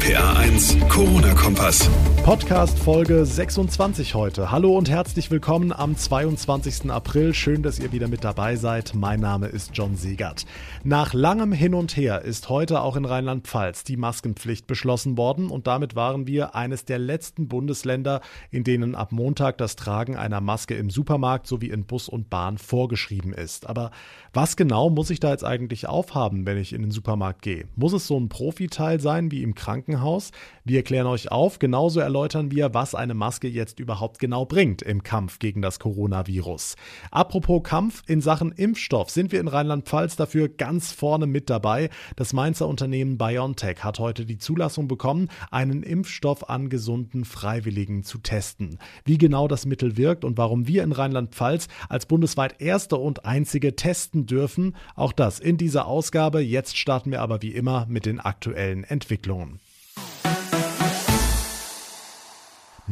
RPA 1, Corona-Kompass. Podcast Folge 26 heute. Hallo und herzlich willkommen am 22. April. Schön, dass ihr wieder mit dabei seid. Mein Name ist John Segert. Nach langem Hin und Her ist heute auch in Rheinland-Pfalz die Maskenpflicht beschlossen worden und damit waren wir eines der letzten Bundesländer, in denen ab Montag das Tragen einer Maske im Supermarkt sowie in Bus und Bahn vorgeschrieben ist. Aber was genau muss ich da jetzt eigentlich aufhaben, wenn ich in den Supermarkt gehe? Muss es so ein Profiteil sein wie im Krankenhaus? Wir erklären euch auf, genauso erläutern wir, was eine Maske jetzt überhaupt genau bringt im Kampf gegen das Coronavirus. Apropos Kampf in Sachen Impfstoff sind wir in Rheinland-Pfalz dafür ganz vorne mit dabei. Das Mainzer Unternehmen BioNTech hat heute die Zulassung bekommen, einen Impfstoff an gesunden Freiwilligen zu testen. Wie genau das Mittel wirkt und warum wir in Rheinland-Pfalz als bundesweit erste und einzige testen dürfen, auch das in dieser Ausgabe. Jetzt starten wir aber wie immer mit den aktuellen Entwicklungen.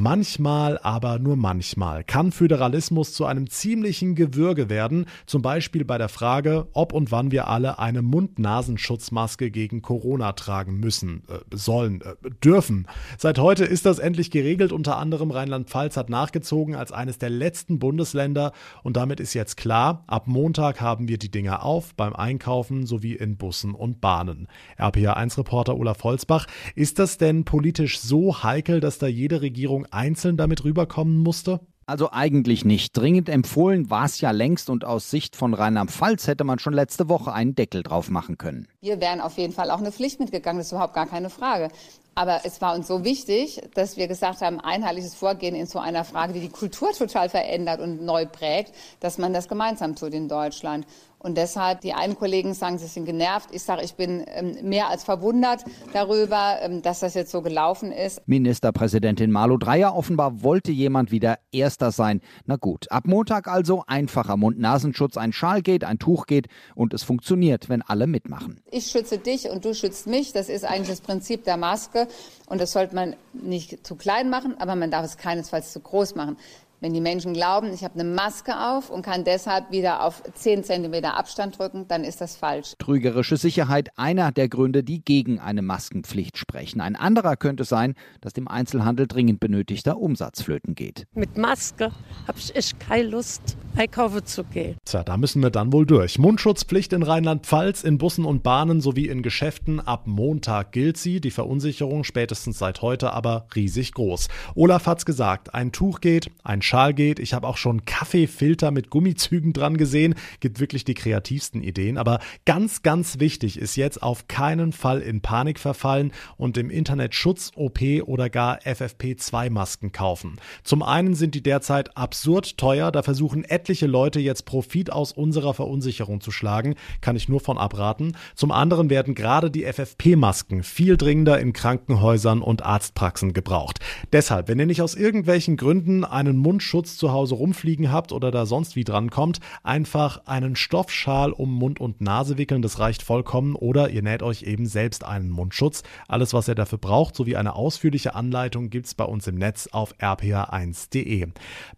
Manchmal, aber nur manchmal kann Föderalismus zu einem ziemlichen Gewürge werden, zum Beispiel bei der Frage, ob und wann wir alle eine Mund-Nasenschutzmaske gegen Corona tragen müssen, äh, sollen, äh, dürfen. Seit heute ist das endlich geregelt, unter anderem Rheinland-Pfalz hat nachgezogen als eines der letzten Bundesländer und damit ist jetzt klar, ab Montag haben wir die Dinger auf beim Einkaufen sowie in Bussen und Bahnen. RPA1-Reporter Olaf Holzbach, ist das denn politisch so heikel, dass da jede Regierung einzeln damit rüberkommen musste? Also eigentlich nicht. Dringend empfohlen war es ja längst und aus Sicht von Rheinland-Pfalz hätte man schon letzte Woche einen Deckel drauf machen können. Wir wären auf jeden Fall auch eine Pflicht mitgegangen, das ist überhaupt gar keine Frage. Aber es war uns so wichtig, dass wir gesagt haben, einheitliches Vorgehen in so einer Frage, die die Kultur total verändert und neu prägt, dass man das gemeinsam tut in Deutschland. Und deshalb, die einen Kollegen sagen, sie sind genervt. Ich sage, ich bin ähm, mehr als verwundert darüber, ähm, dass das jetzt so gelaufen ist. Ministerpräsidentin Malu Dreyer offenbar wollte jemand wieder Erster sein. Na gut, ab Montag also einfacher Mund-Nasenschutz. Ein Schal geht, ein Tuch geht und es funktioniert, wenn alle mitmachen. Ich schütze dich und du schützt mich. Das ist eigentlich das Prinzip der Maske. Und das sollte man nicht zu klein machen, aber man darf es keinesfalls zu groß machen. Wenn die Menschen glauben, ich habe eine Maske auf und kann deshalb wieder auf 10 cm Abstand drücken, dann ist das falsch. Trügerische Sicherheit einer der Gründe, die gegen eine Maskenpflicht sprechen. Ein anderer könnte sein, dass dem Einzelhandel dringend benötigter Umsatz flöten geht. Mit Maske habe ich echt keine Lust, einkaufen zu gehen. Tja, da müssen wir dann wohl durch. Mundschutzpflicht in Rheinland-Pfalz, in Bussen und Bahnen sowie in Geschäften. Ab Montag gilt sie. Die Verunsicherung spätestens seit heute aber riesig groß. Olaf hat's gesagt, ein Tuch geht, ein Schal geht. Ich habe auch schon Kaffeefilter mit Gummizügen dran gesehen. Gibt wirklich die kreativsten Ideen. Aber ganz, ganz wichtig ist jetzt auf keinen Fall in Panik verfallen und im Internet Schutz, OP oder gar FFP2-Masken kaufen. Zum einen sind die derzeit absurd teuer. Da versuchen etliche Leute jetzt Profit aus unserer Verunsicherung zu schlagen. Kann ich nur von abraten. Zum anderen werden gerade die FFP-Masken viel dringender in Krankenhäusern und Arztpraxen gebraucht. Deshalb, wenn ihr nicht aus irgendwelchen Gründen einen Mund Mundschutz zu Hause rumfliegen habt oder da sonst wie dran kommt, einfach einen Stoffschal um Mund und Nase wickeln, das reicht vollkommen. Oder ihr näht euch eben selbst einen Mundschutz. Alles, was ihr dafür braucht, sowie eine ausführliche Anleitung gibt's bei uns im Netz auf rpa1.de.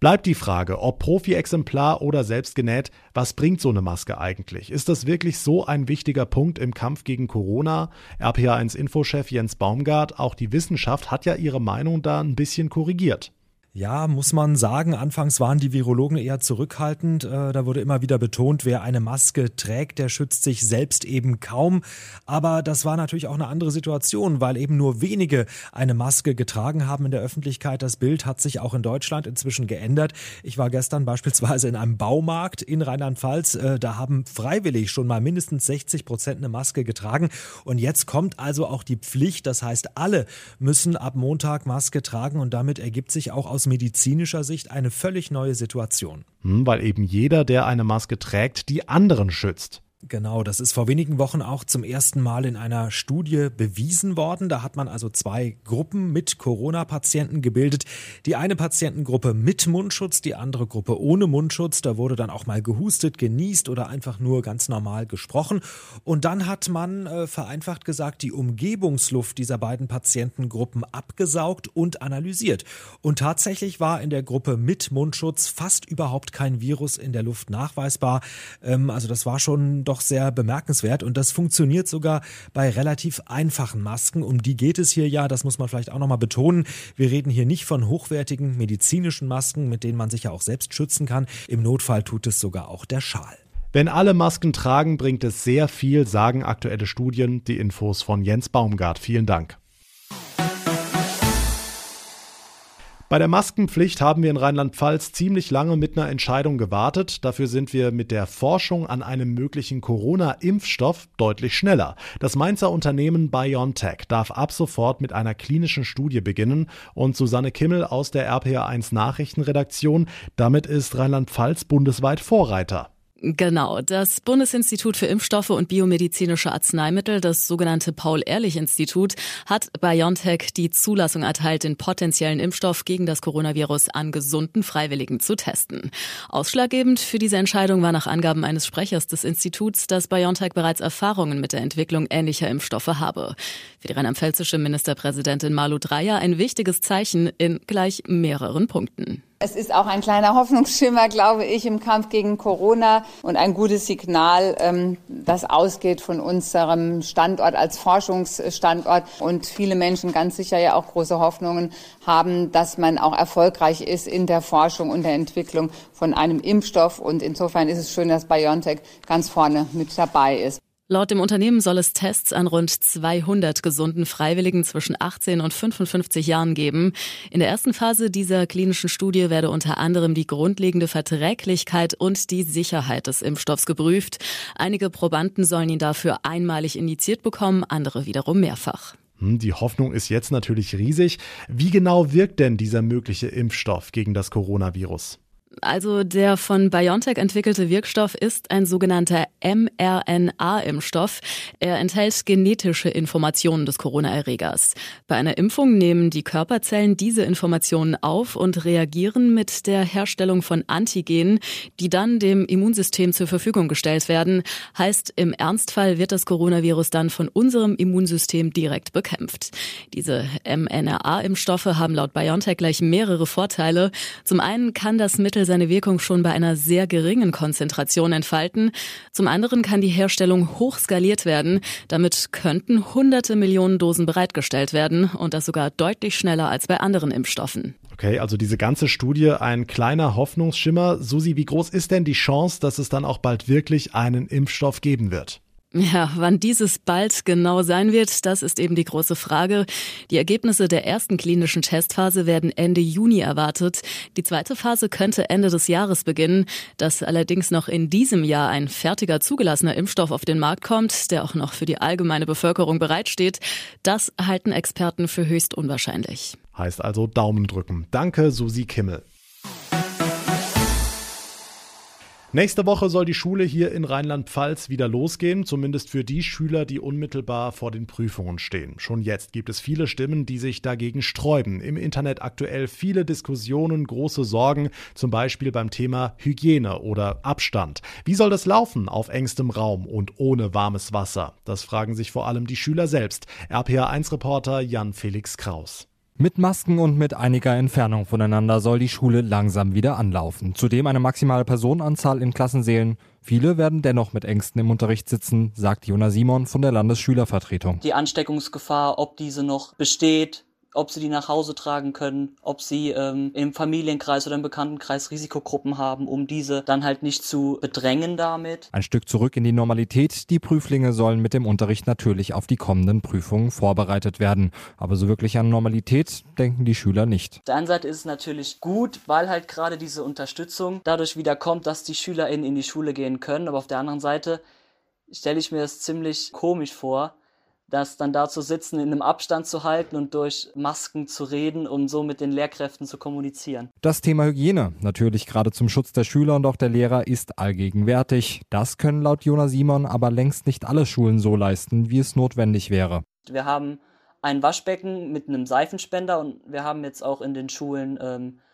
Bleibt die Frage, ob Profi-Exemplar oder selbst genäht, was bringt so eine Maske eigentlich? Ist das wirklich so ein wichtiger Punkt im Kampf gegen Corona? RPA1 Infochef Jens Baumgart, auch die Wissenschaft hat ja ihre Meinung da ein bisschen korrigiert. Ja, muss man sagen, anfangs waren die Virologen eher zurückhaltend. Äh, da wurde immer wieder betont, wer eine Maske trägt, der schützt sich selbst eben kaum. Aber das war natürlich auch eine andere Situation, weil eben nur wenige eine Maske getragen haben in der Öffentlichkeit. Das Bild hat sich auch in Deutschland inzwischen geändert. Ich war gestern beispielsweise in einem Baumarkt in Rheinland-Pfalz. Äh, da haben freiwillig schon mal mindestens 60 Prozent eine Maske getragen. Und jetzt kommt also auch die Pflicht. Das heißt, alle müssen ab Montag Maske tragen und damit ergibt sich auch aus aus medizinischer Sicht eine völlig neue Situation. Hm, weil eben jeder, der eine Maske trägt, die anderen schützt. Genau, das ist vor wenigen Wochen auch zum ersten Mal in einer Studie bewiesen worden. Da hat man also zwei Gruppen mit Corona-Patienten gebildet. Die eine Patientengruppe mit Mundschutz, die andere Gruppe ohne Mundschutz. Da wurde dann auch mal gehustet, genießt oder einfach nur ganz normal gesprochen. Und dann hat man äh, vereinfacht gesagt, die Umgebungsluft dieser beiden Patientengruppen abgesaugt und analysiert. Und tatsächlich war in der Gruppe mit Mundschutz fast überhaupt kein Virus in der Luft nachweisbar. Ähm, also das war schon doch sehr bemerkenswert und das funktioniert sogar bei relativ einfachen Masken. Um die geht es hier ja, das muss man vielleicht auch nochmal betonen. Wir reden hier nicht von hochwertigen medizinischen Masken, mit denen man sich ja auch selbst schützen kann. Im Notfall tut es sogar auch der Schal. Wenn alle Masken tragen, bringt es sehr viel, sagen aktuelle Studien. Die Infos von Jens Baumgart. Vielen Dank. Bei der Maskenpflicht haben wir in Rheinland-Pfalz ziemlich lange mit einer Entscheidung gewartet. Dafür sind wir mit der Forschung an einem möglichen Corona-Impfstoff deutlich schneller. Das Mainzer Unternehmen BioNTech darf ab sofort mit einer klinischen Studie beginnen und Susanne Kimmel aus der RPA1 Nachrichtenredaktion. Damit ist Rheinland-Pfalz bundesweit Vorreiter. Genau, das Bundesinstitut für Impfstoffe und biomedizinische Arzneimittel, das sogenannte Paul-Ehrlich-Institut, hat BioNTech die Zulassung erteilt, den potenziellen Impfstoff gegen das Coronavirus an gesunden Freiwilligen zu testen. Ausschlaggebend für diese Entscheidung war nach Angaben eines Sprechers des Instituts, dass BioNTech bereits Erfahrungen mit der Entwicklung ähnlicher Impfstoffe habe. Für die rheinland-pfälzische Ministerpräsidentin Malu Dreyer ein wichtiges Zeichen in gleich mehreren Punkten. Es ist auch ein kleiner Hoffnungsschimmer, glaube ich, im Kampf gegen Corona und ein gutes Signal, ähm, das ausgeht von unserem Standort als Forschungsstandort und viele Menschen ganz sicher ja auch große Hoffnungen haben, dass man auch erfolgreich ist in der Forschung und der Entwicklung von einem Impfstoff. Und insofern ist es schön, dass BioNTech ganz vorne mit dabei ist. Laut dem Unternehmen soll es Tests an rund 200 gesunden Freiwilligen zwischen 18 und 55 Jahren geben. In der ersten Phase dieser klinischen Studie werde unter anderem die grundlegende Verträglichkeit und die Sicherheit des Impfstoffs geprüft. Einige Probanden sollen ihn dafür einmalig injiziert bekommen, andere wiederum mehrfach. Hm, die Hoffnung ist jetzt natürlich riesig. Wie genau wirkt denn dieser mögliche Impfstoff gegen das Coronavirus? Also der von BioNTech entwickelte Wirkstoff ist ein sogenannter mRNA-Impfstoff. Er enthält genetische Informationen des Corona-Erregers. Bei einer Impfung nehmen die Körperzellen diese Informationen auf und reagieren mit der Herstellung von Antigenen, die dann dem Immunsystem zur Verfügung gestellt werden. Heißt, im Ernstfall wird das Coronavirus dann von unserem Immunsystem direkt bekämpft. Diese mRNA-Impfstoffe haben laut BioNTech gleich mehrere Vorteile. Zum einen kann das Mittel Mittel seine Wirkung schon bei einer sehr geringen Konzentration entfalten. Zum anderen kann die Herstellung hoch skaliert werden. Damit könnten hunderte Millionen Dosen bereitgestellt werden und das sogar deutlich schneller als bei anderen Impfstoffen. Okay, also diese ganze Studie ein kleiner Hoffnungsschimmer. Susi, wie groß ist denn die Chance, dass es dann auch bald wirklich einen Impfstoff geben wird? Ja, wann dieses bald genau sein wird, das ist eben die große Frage. Die Ergebnisse der ersten klinischen Testphase werden Ende Juni erwartet. Die zweite Phase könnte Ende des Jahres beginnen. Dass allerdings noch in diesem Jahr ein fertiger zugelassener Impfstoff auf den Markt kommt, der auch noch für die allgemeine Bevölkerung bereitsteht, das halten Experten für höchst unwahrscheinlich. Heißt also Daumen drücken. Danke, Susi Kimmel. Nächste Woche soll die Schule hier in Rheinland-Pfalz wieder losgehen, zumindest für die Schüler, die unmittelbar vor den Prüfungen stehen. Schon jetzt gibt es viele Stimmen, die sich dagegen sträuben. Im Internet aktuell viele Diskussionen, große Sorgen, zum Beispiel beim Thema Hygiene oder Abstand. Wie soll das laufen auf engstem Raum und ohne warmes Wasser? Das fragen sich vor allem die Schüler selbst. RPA1-Reporter Jan Felix Kraus. Mit Masken und mit einiger Entfernung voneinander soll die Schule langsam wieder anlaufen. Zudem eine maximale Personenanzahl in Klassensälen. Viele werden dennoch mit Ängsten im Unterricht sitzen, sagt Jona Simon von der Landesschülervertretung. Die Ansteckungsgefahr, ob diese noch besteht, ob sie die nach Hause tragen können, ob sie ähm, im Familienkreis oder im Bekanntenkreis Risikogruppen haben, um diese dann halt nicht zu bedrängen damit. Ein Stück zurück in die Normalität. Die Prüflinge sollen mit dem Unterricht natürlich auf die kommenden Prüfungen vorbereitet werden. Aber so wirklich an Normalität denken die Schüler nicht. Auf der einen Seite ist es natürlich gut, weil halt gerade diese Unterstützung dadurch wieder kommt, dass die SchülerInnen in die Schule gehen können. Aber auf der anderen Seite stelle ich mir das ziemlich komisch vor, das dann da zu sitzen, in einem Abstand zu halten und durch Masken zu reden, um so mit den Lehrkräften zu kommunizieren. Das Thema Hygiene, natürlich gerade zum Schutz der Schüler und auch der Lehrer, ist allgegenwärtig. Das können laut Jonas Simon aber längst nicht alle Schulen so leisten, wie es notwendig wäre. Wir haben ein Waschbecken mit einem Seifenspender und wir haben jetzt auch in den Schulen ähm, äh,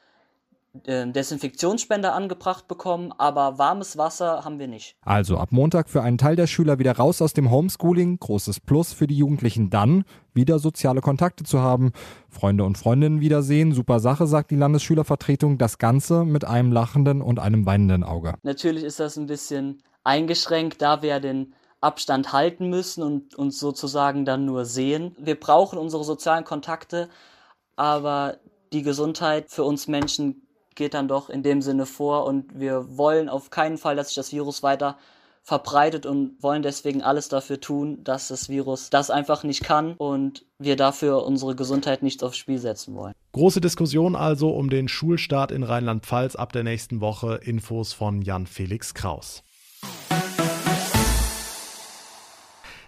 Desinfektionsspender angebracht bekommen, aber warmes Wasser haben wir nicht. Also ab Montag für einen Teil der Schüler wieder raus aus dem Homeschooling, großes Plus für die Jugendlichen dann, wieder soziale Kontakte zu haben, Freunde und Freundinnen wiedersehen, super Sache, sagt die Landesschülervertretung, das Ganze mit einem lachenden und einem weinenden Auge. Natürlich ist das ein bisschen eingeschränkt, da wir den Abstand halten müssen und uns sozusagen dann nur sehen. Wir brauchen unsere sozialen Kontakte, aber die Gesundheit für uns Menschen geht dann doch in dem Sinne vor und wir wollen auf keinen Fall, dass sich das Virus weiter verbreitet und wollen deswegen alles dafür tun, dass das Virus das einfach nicht kann und wir dafür unsere Gesundheit nicht aufs Spiel setzen wollen. Große Diskussion also um den Schulstart in Rheinland-Pfalz ab der nächsten Woche. Infos von Jan Felix Kraus.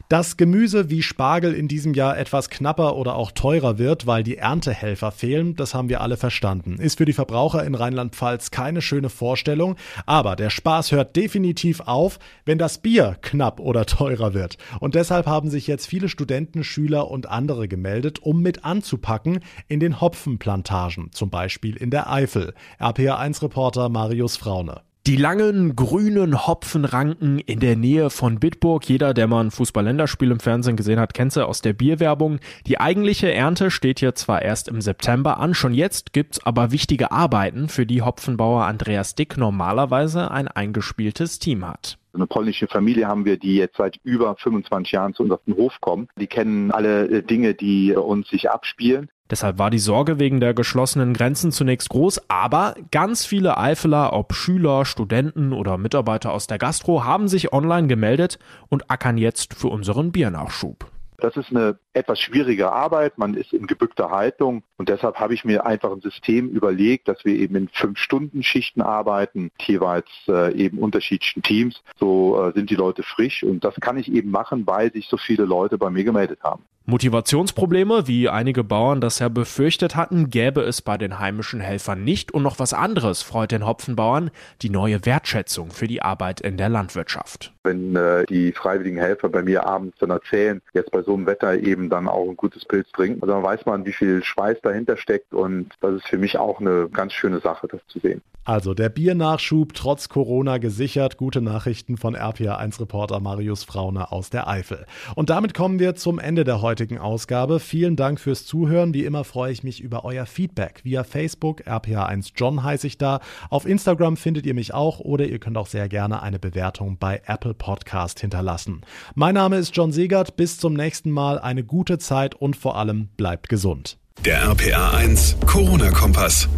Dass Gemüse wie Spargel in diesem Jahr etwas knapper oder auch teurer wird, weil die Erntehelfer fehlen, das haben wir alle verstanden. Ist für die Verbraucher in Rheinland-Pfalz keine schöne Vorstellung, aber der Spaß hört definitiv auf, wenn das Bier knapp oder teurer wird. Und deshalb haben sich jetzt viele Studenten, Schüler und andere gemeldet, um mit anzupacken in den Hopfenplantagen, zum Beispiel in der Eifel. RPA1-Reporter Marius Fraune. Die langen grünen Hopfenranken in der Nähe von Bitburg. Jeder, der mal ein Fußball-Länderspiel im Fernsehen gesehen hat, kennt sie aus der Bierwerbung. Die eigentliche Ernte steht hier zwar erst im September an, schon jetzt gibt's aber wichtige Arbeiten, für die Hopfenbauer Andreas Dick normalerweise ein eingespieltes Team hat. Eine polnische Familie haben wir, die jetzt seit über 25 Jahren zu uns auf den Hof kommen. Die kennen alle äh, Dinge, die uns sich abspielen. Deshalb war die Sorge wegen der geschlossenen Grenzen zunächst groß, aber ganz viele Eifeler, ob Schüler, Studenten oder Mitarbeiter aus der Gastro, haben sich online gemeldet und ackern jetzt für unseren Biernachschub. Das ist eine etwas schwierige Arbeit. Man ist in gebückter Haltung und deshalb habe ich mir einfach ein System überlegt, dass wir eben in fünf Stunden Schichten arbeiten, jeweils äh, eben unterschiedlichen Teams. So äh, sind die Leute frisch und das kann ich eben machen, weil sich so viele Leute bei mir gemeldet haben. Motivationsprobleme, wie einige Bauern das ja befürchtet hatten, gäbe es bei den heimischen Helfern nicht. Und noch was anderes freut den Hopfenbauern, die neue Wertschätzung für die Arbeit in der Landwirtschaft. Wenn äh, die freiwilligen Helfer bei mir abends dann erzählen, jetzt bei so einem Wetter eben dann auch ein gutes Pilz trinken, also dann weiß man, wie viel Schweiß dahinter steckt und das ist für mich auch eine ganz schöne Sache, das zu sehen. Also der Biernachschub trotz Corona gesichert. Gute Nachrichten von RPA1-Reporter Marius Fraune aus der Eifel. Und damit kommen wir zum Ende der heutigen Ausgabe. Vielen Dank fürs Zuhören. Wie immer freue ich mich über euer Feedback via Facebook. RPA1 John heiße ich da. Auf Instagram findet ihr mich auch oder ihr könnt auch sehr gerne eine Bewertung bei Apple Podcast hinterlassen. Mein Name ist John Segert. Bis zum nächsten Mal. Eine gute Zeit und vor allem bleibt gesund. Der RPA1 Corona-Kompass.